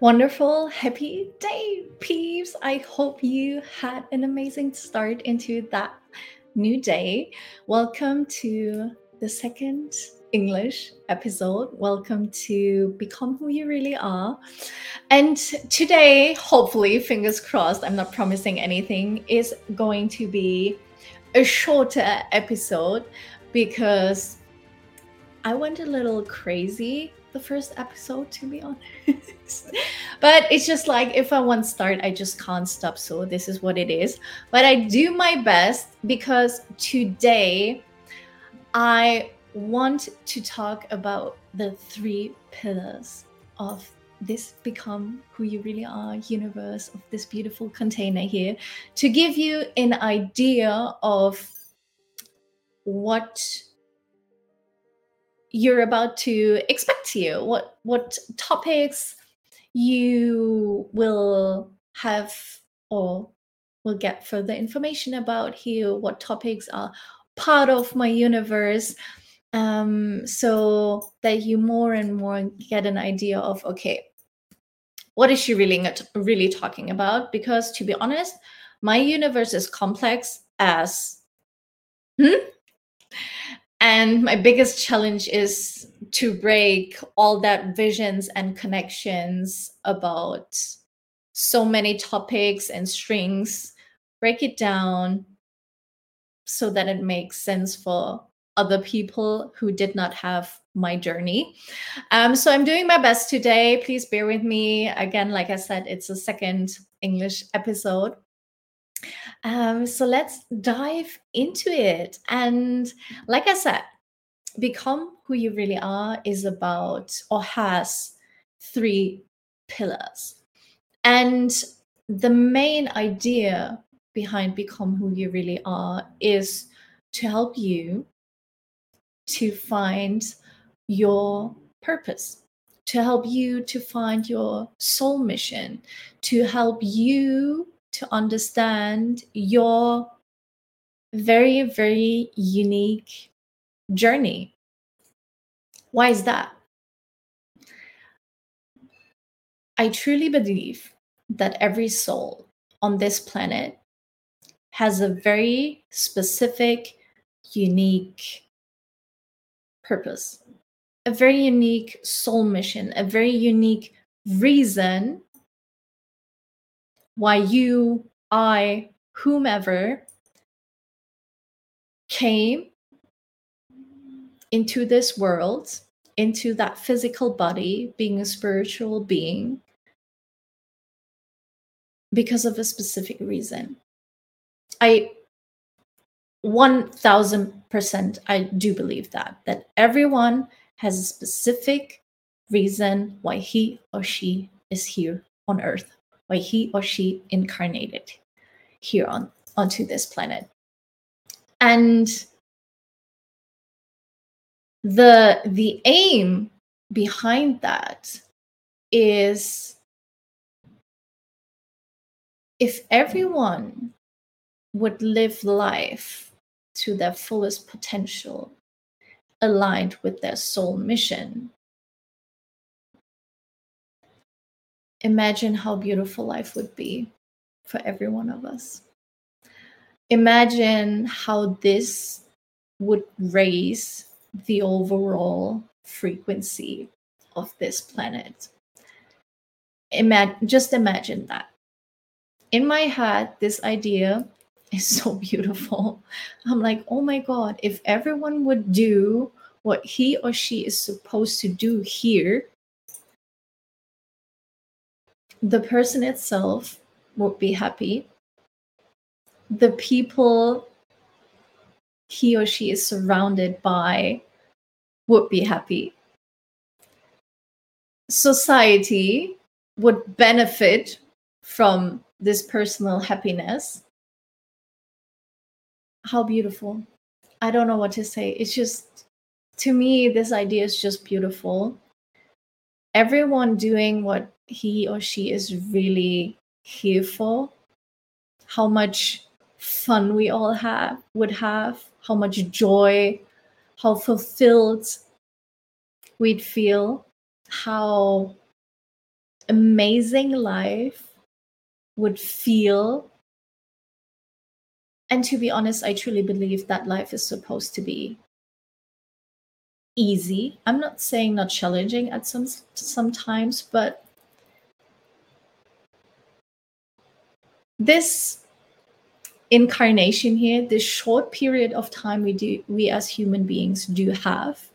Wonderful, happy day, peeps. I hope you had an amazing start into that new day. Welcome to the second English episode. Welcome to Become Who You Really Are. And today, hopefully, fingers crossed, I'm not promising anything, is going to be a shorter episode because I went a little crazy the first episode, to be honest. but it's just like if I want to start, I just can't stop. So this is what it is. But I do my best because today I want to talk about the three pillars of this become who you really are universe of this beautiful container here to give you an idea of what you're about to expect you what what topics you will have or will get further information about here what topics are part of my universe um, so that you more and more get an idea of okay what is she really really talking about because to be honest my universe is complex as hmm? And my biggest challenge is to break all that visions and connections about so many topics and strings break it down so that it makes sense for other people who did not have my journey. Um, so I'm doing my best today. Please bear with me. Again, like I said, it's a second English episode. Um, so let's dive into it. And like I said, become who you really are is about or has three pillars. And the main idea behind become who you really are is to help you to find your purpose to help you to find your soul mission to help you to understand your very, very unique journey. Why is that? I truly believe that every soul on this planet has a very specific, unique purpose, a very unique soul mission, a very unique reason why you, I, whomever came into this world, into that physical body, being a spiritual being, because of a specific reason. I 1000% I do believe that that everyone has a specific reason why he or she is here on earth why he or she incarnated here on onto this planet. And the the aim behind that is if everyone would live life to their fullest potential aligned with their soul mission imagine how beautiful life would be for every one of us. Imagine how this would raise the overall frequency of this planet. Imagine, just imagine that. In my head, this idea is so beautiful. I'm like, oh my God, if everyone would do what he or she is supposed to do here, the person itself would be happy. The people he or she is surrounded by would be happy. Society would benefit from this personal happiness. How beautiful. I don't know what to say. It's just, to me, this idea is just beautiful. Everyone doing what he or she is really here for, how much fun we all have would have, how much joy, how fulfilled we'd feel, how amazing life would feel. And to be honest, I truly believe that life is supposed to be easy. I'm not saying not challenging at some sometimes, but this incarnation here, this short period of time we do we as human beings do have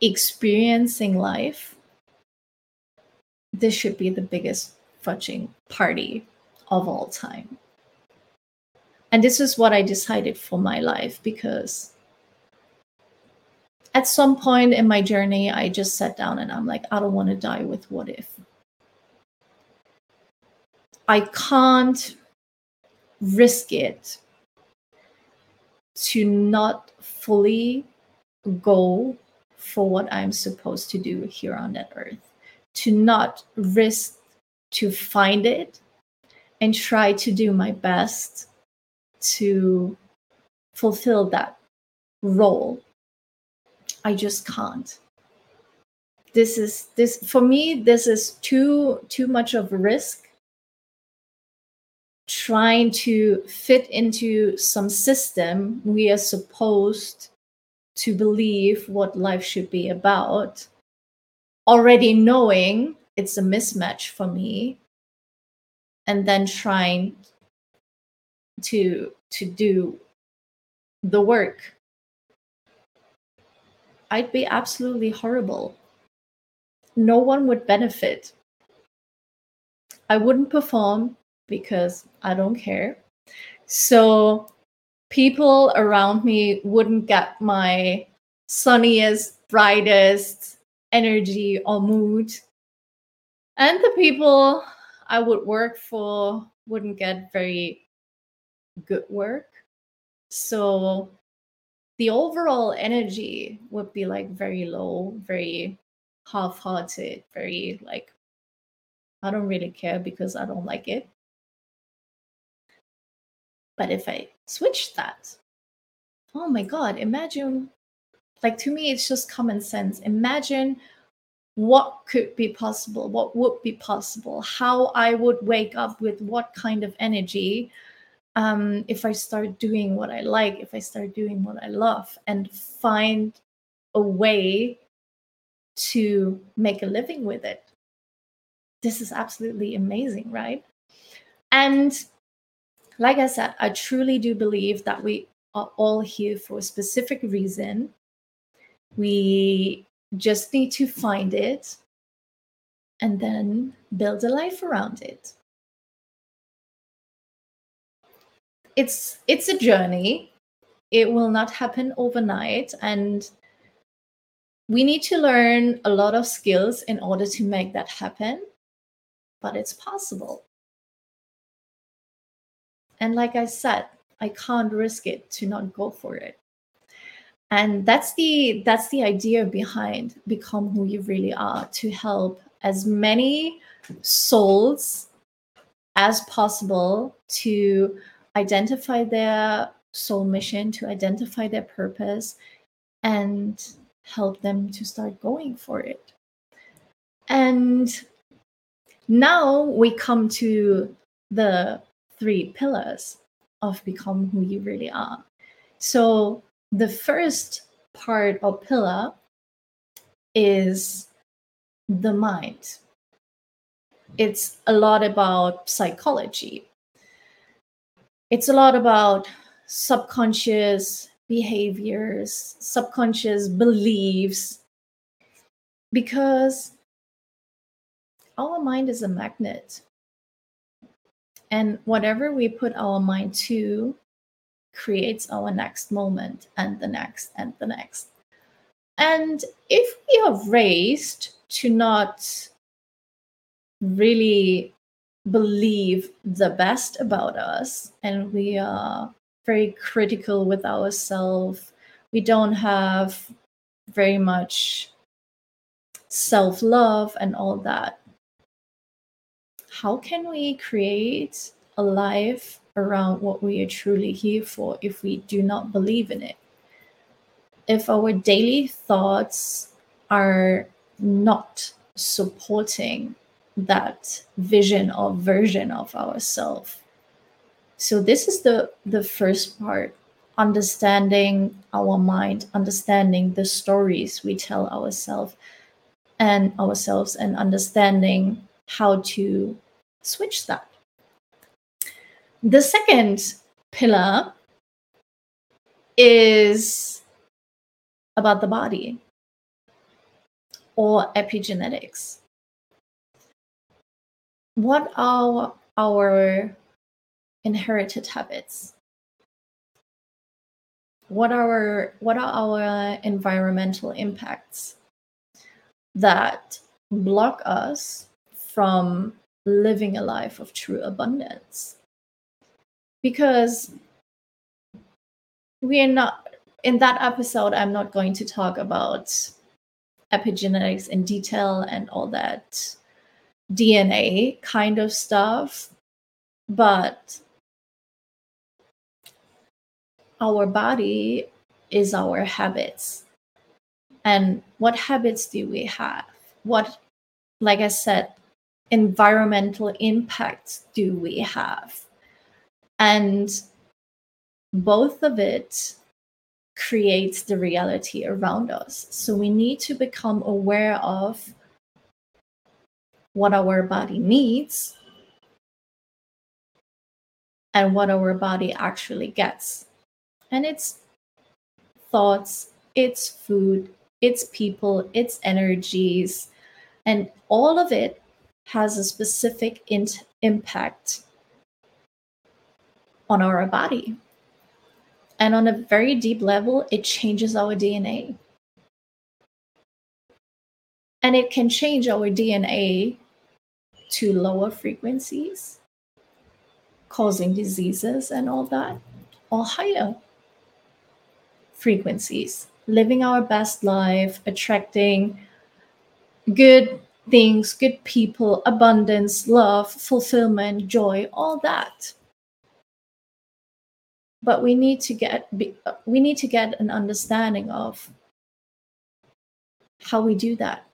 experiencing life, this should be the biggest fudging party of all time. And this is what I decided for my life because at some point in my journey, I just sat down and I'm like, I don't want to die with what if. I can't risk it to not fully go for what I'm supposed to do here on that earth, to not risk to find it and try to do my best to fulfill that role. I just can't. This is this for me this is too too much of a risk trying to fit into some system we are supposed to believe what life should be about already knowing it's a mismatch for me and then trying to to do the work. I'd be absolutely horrible. No one would benefit. I wouldn't perform because I don't care. So people around me wouldn't get my sunniest, brightest energy or mood. And the people I would work for wouldn't get very good work. So the overall energy would be like very low, very half hearted, very like, I don't really care because I don't like it. But if I switch that, oh my God, imagine, like to me, it's just common sense. Imagine what could be possible, what would be possible, how I would wake up with what kind of energy um, if I start doing what I like, if I start doing what I love, and find a way to make a living with it. This is absolutely amazing, right? And like I said, I truly do believe that we are all here for a specific reason. We just need to find it and then build a life around it. It's it's a journey. It will not happen overnight and we need to learn a lot of skills in order to make that happen, but it's possible. And like I said, I can't risk it to not go for it. And that's the that's the idea behind become who you really are to help as many souls as possible to identify their soul mission, to identify their purpose, and help them to start going for it. And now we come to the three pillars of become who you really are. So the first part or pillar is the mind. It's a lot about psychology. It's a lot about subconscious behaviors, subconscious beliefs, because our mind is a magnet. And whatever we put our mind to creates our next moment and the next and the next. And if we are raised to not really believe the best about us and we are very critical with ourselves, we don't have very much self love and all that how can we create a life around what we are truly here for if we do not believe in it? If our daily thoughts are not supporting that vision or version of ourselves. So this is the the first part understanding our mind, understanding the stories we tell ourselves and ourselves and understanding how to switch that. The second pillar is about the body or epigenetics. What are our inherited habits? What are what are our environmental impacts that block us from living a life of true abundance? Because we are not in that episode i'm not going to talk about epigenetics in detail and all that dna kind of stuff but our body is our habits and what habits do we have what like i said environmental impacts do we have and both of it creates the reality around us. So we need to become aware of what our body needs and what our body actually gets. And it's thoughts, it's food, it's people, it's energies, and all of it has a specific impact on our body. And on a very deep level, it changes our DNA. And it can change our DNA to lower frequencies, causing diseases and all that, or higher frequencies, living our best life, attracting good things, good people, abundance, love, fulfillment, joy, all that. But we need to get we need to get an understanding of how we do that.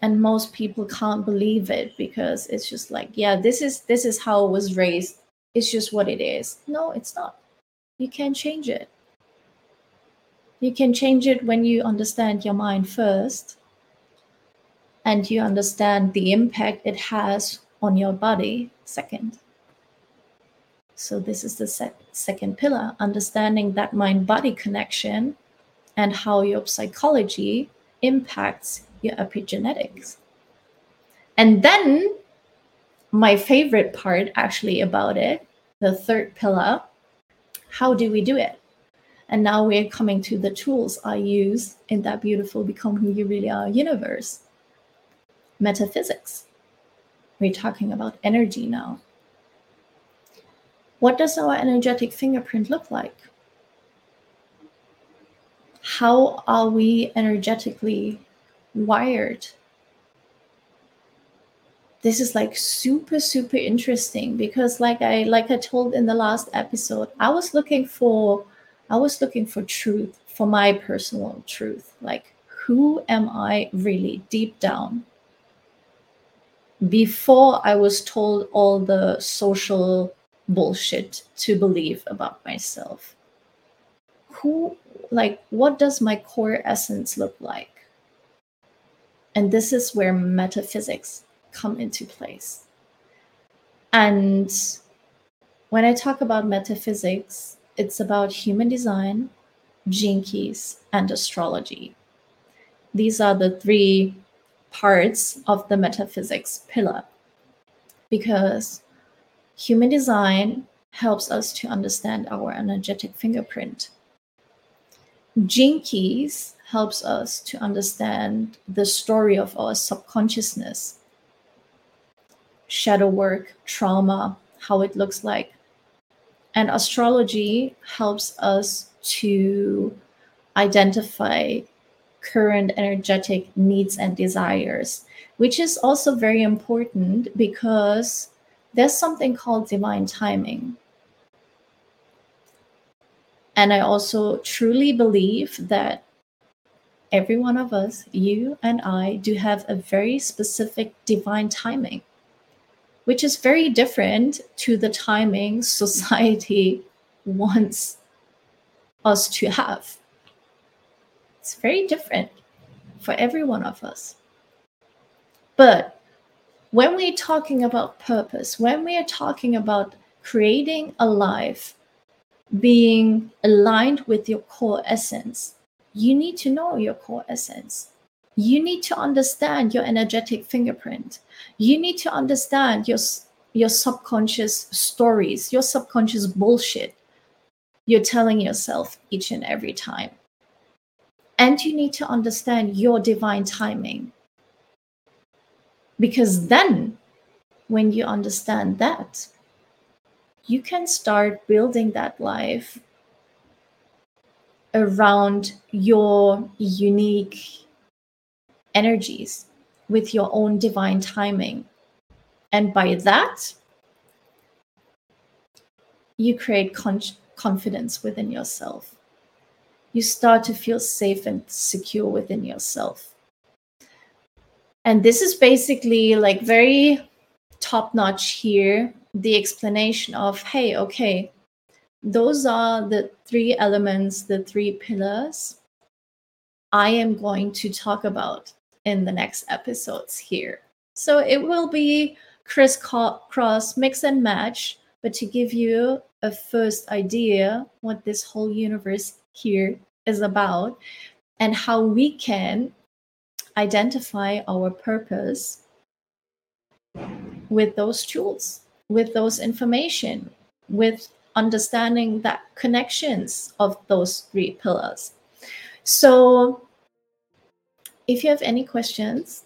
And most people can't believe it because it's just like yeah this is this is how it was raised. It's just what it is. No it's not. You can't change it. You can change it when you understand your mind first and you understand the impact it has on your body second so, this is the sec- second pillar understanding that mind body connection and how your psychology impacts your epigenetics. And then, my favorite part actually about it, the third pillar, how do we do it? And now we're coming to the tools I use in that beautiful Become Who You Really Are universe metaphysics. We're talking about energy now. What does our energetic fingerprint look like? How are we energetically wired? This is like super super interesting because like I like I told in the last episode, I was looking for I was looking for truth, for my personal truth. Like who am I really deep down? Before I was told all the social bullshit to believe about myself. Who like what does my core essence look like? And this is where metaphysics come into place. And when i talk about metaphysics it's about human design gene keys and astrology. These are the three parts of the metaphysics pillar because Human design helps us to understand our energetic fingerprint. Keys helps us to understand the story of our subconsciousness, shadow work, trauma, how it looks like. And astrology helps us to identify current energetic needs and desires, which is also very important because there's something called divine timing. And I also truly believe that every one of us, you and I, do have a very specific divine timing, which is very different to the timing society wants us to have. It's very different for every one of us. But when we're talking about purpose, when we are talking about creating a life being aligned with your core essence, you need to know your core essence. You need to understand your energetic fingerprint. You need to understand your, your subconscious stories, your subconscious bullshit you're telling yourself each and every time. And you need to understand your divine timing. Because then, when you understand that, you can start building that life around your unique energies with your own divine timing. And by that, you create con- confidence within yourself you start to feel safe and secure within yourself. And this is basically like very top notch here the explanation of hey, okay, those are the three elements, the three pillars I am going to talk about in the next episodes here. So it will be crisscross, mix and match, but to give you a first idea what this whole universe here is about and how we can identify our purpose with those tools, with those information, with understanding that connections of those three pillars. So if you have any questions,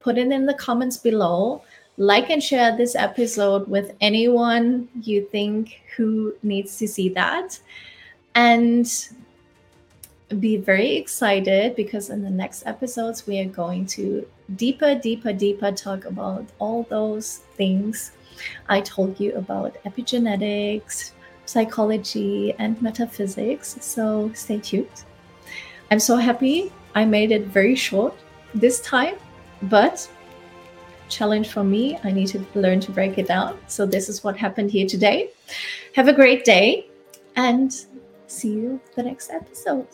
put it in the comments below. Like and share this episode with anyone you think who needs to see that. And be very excited because in the next episodes we are going to deeper deeper deeper talk about all those things. I told you about epigenetics psychology and metaphysics so stay tuned. I'm so happy i made it very short this time but challenge for me i need to learn to break it down. So this is what happened here today. Have a great day and see you the next episode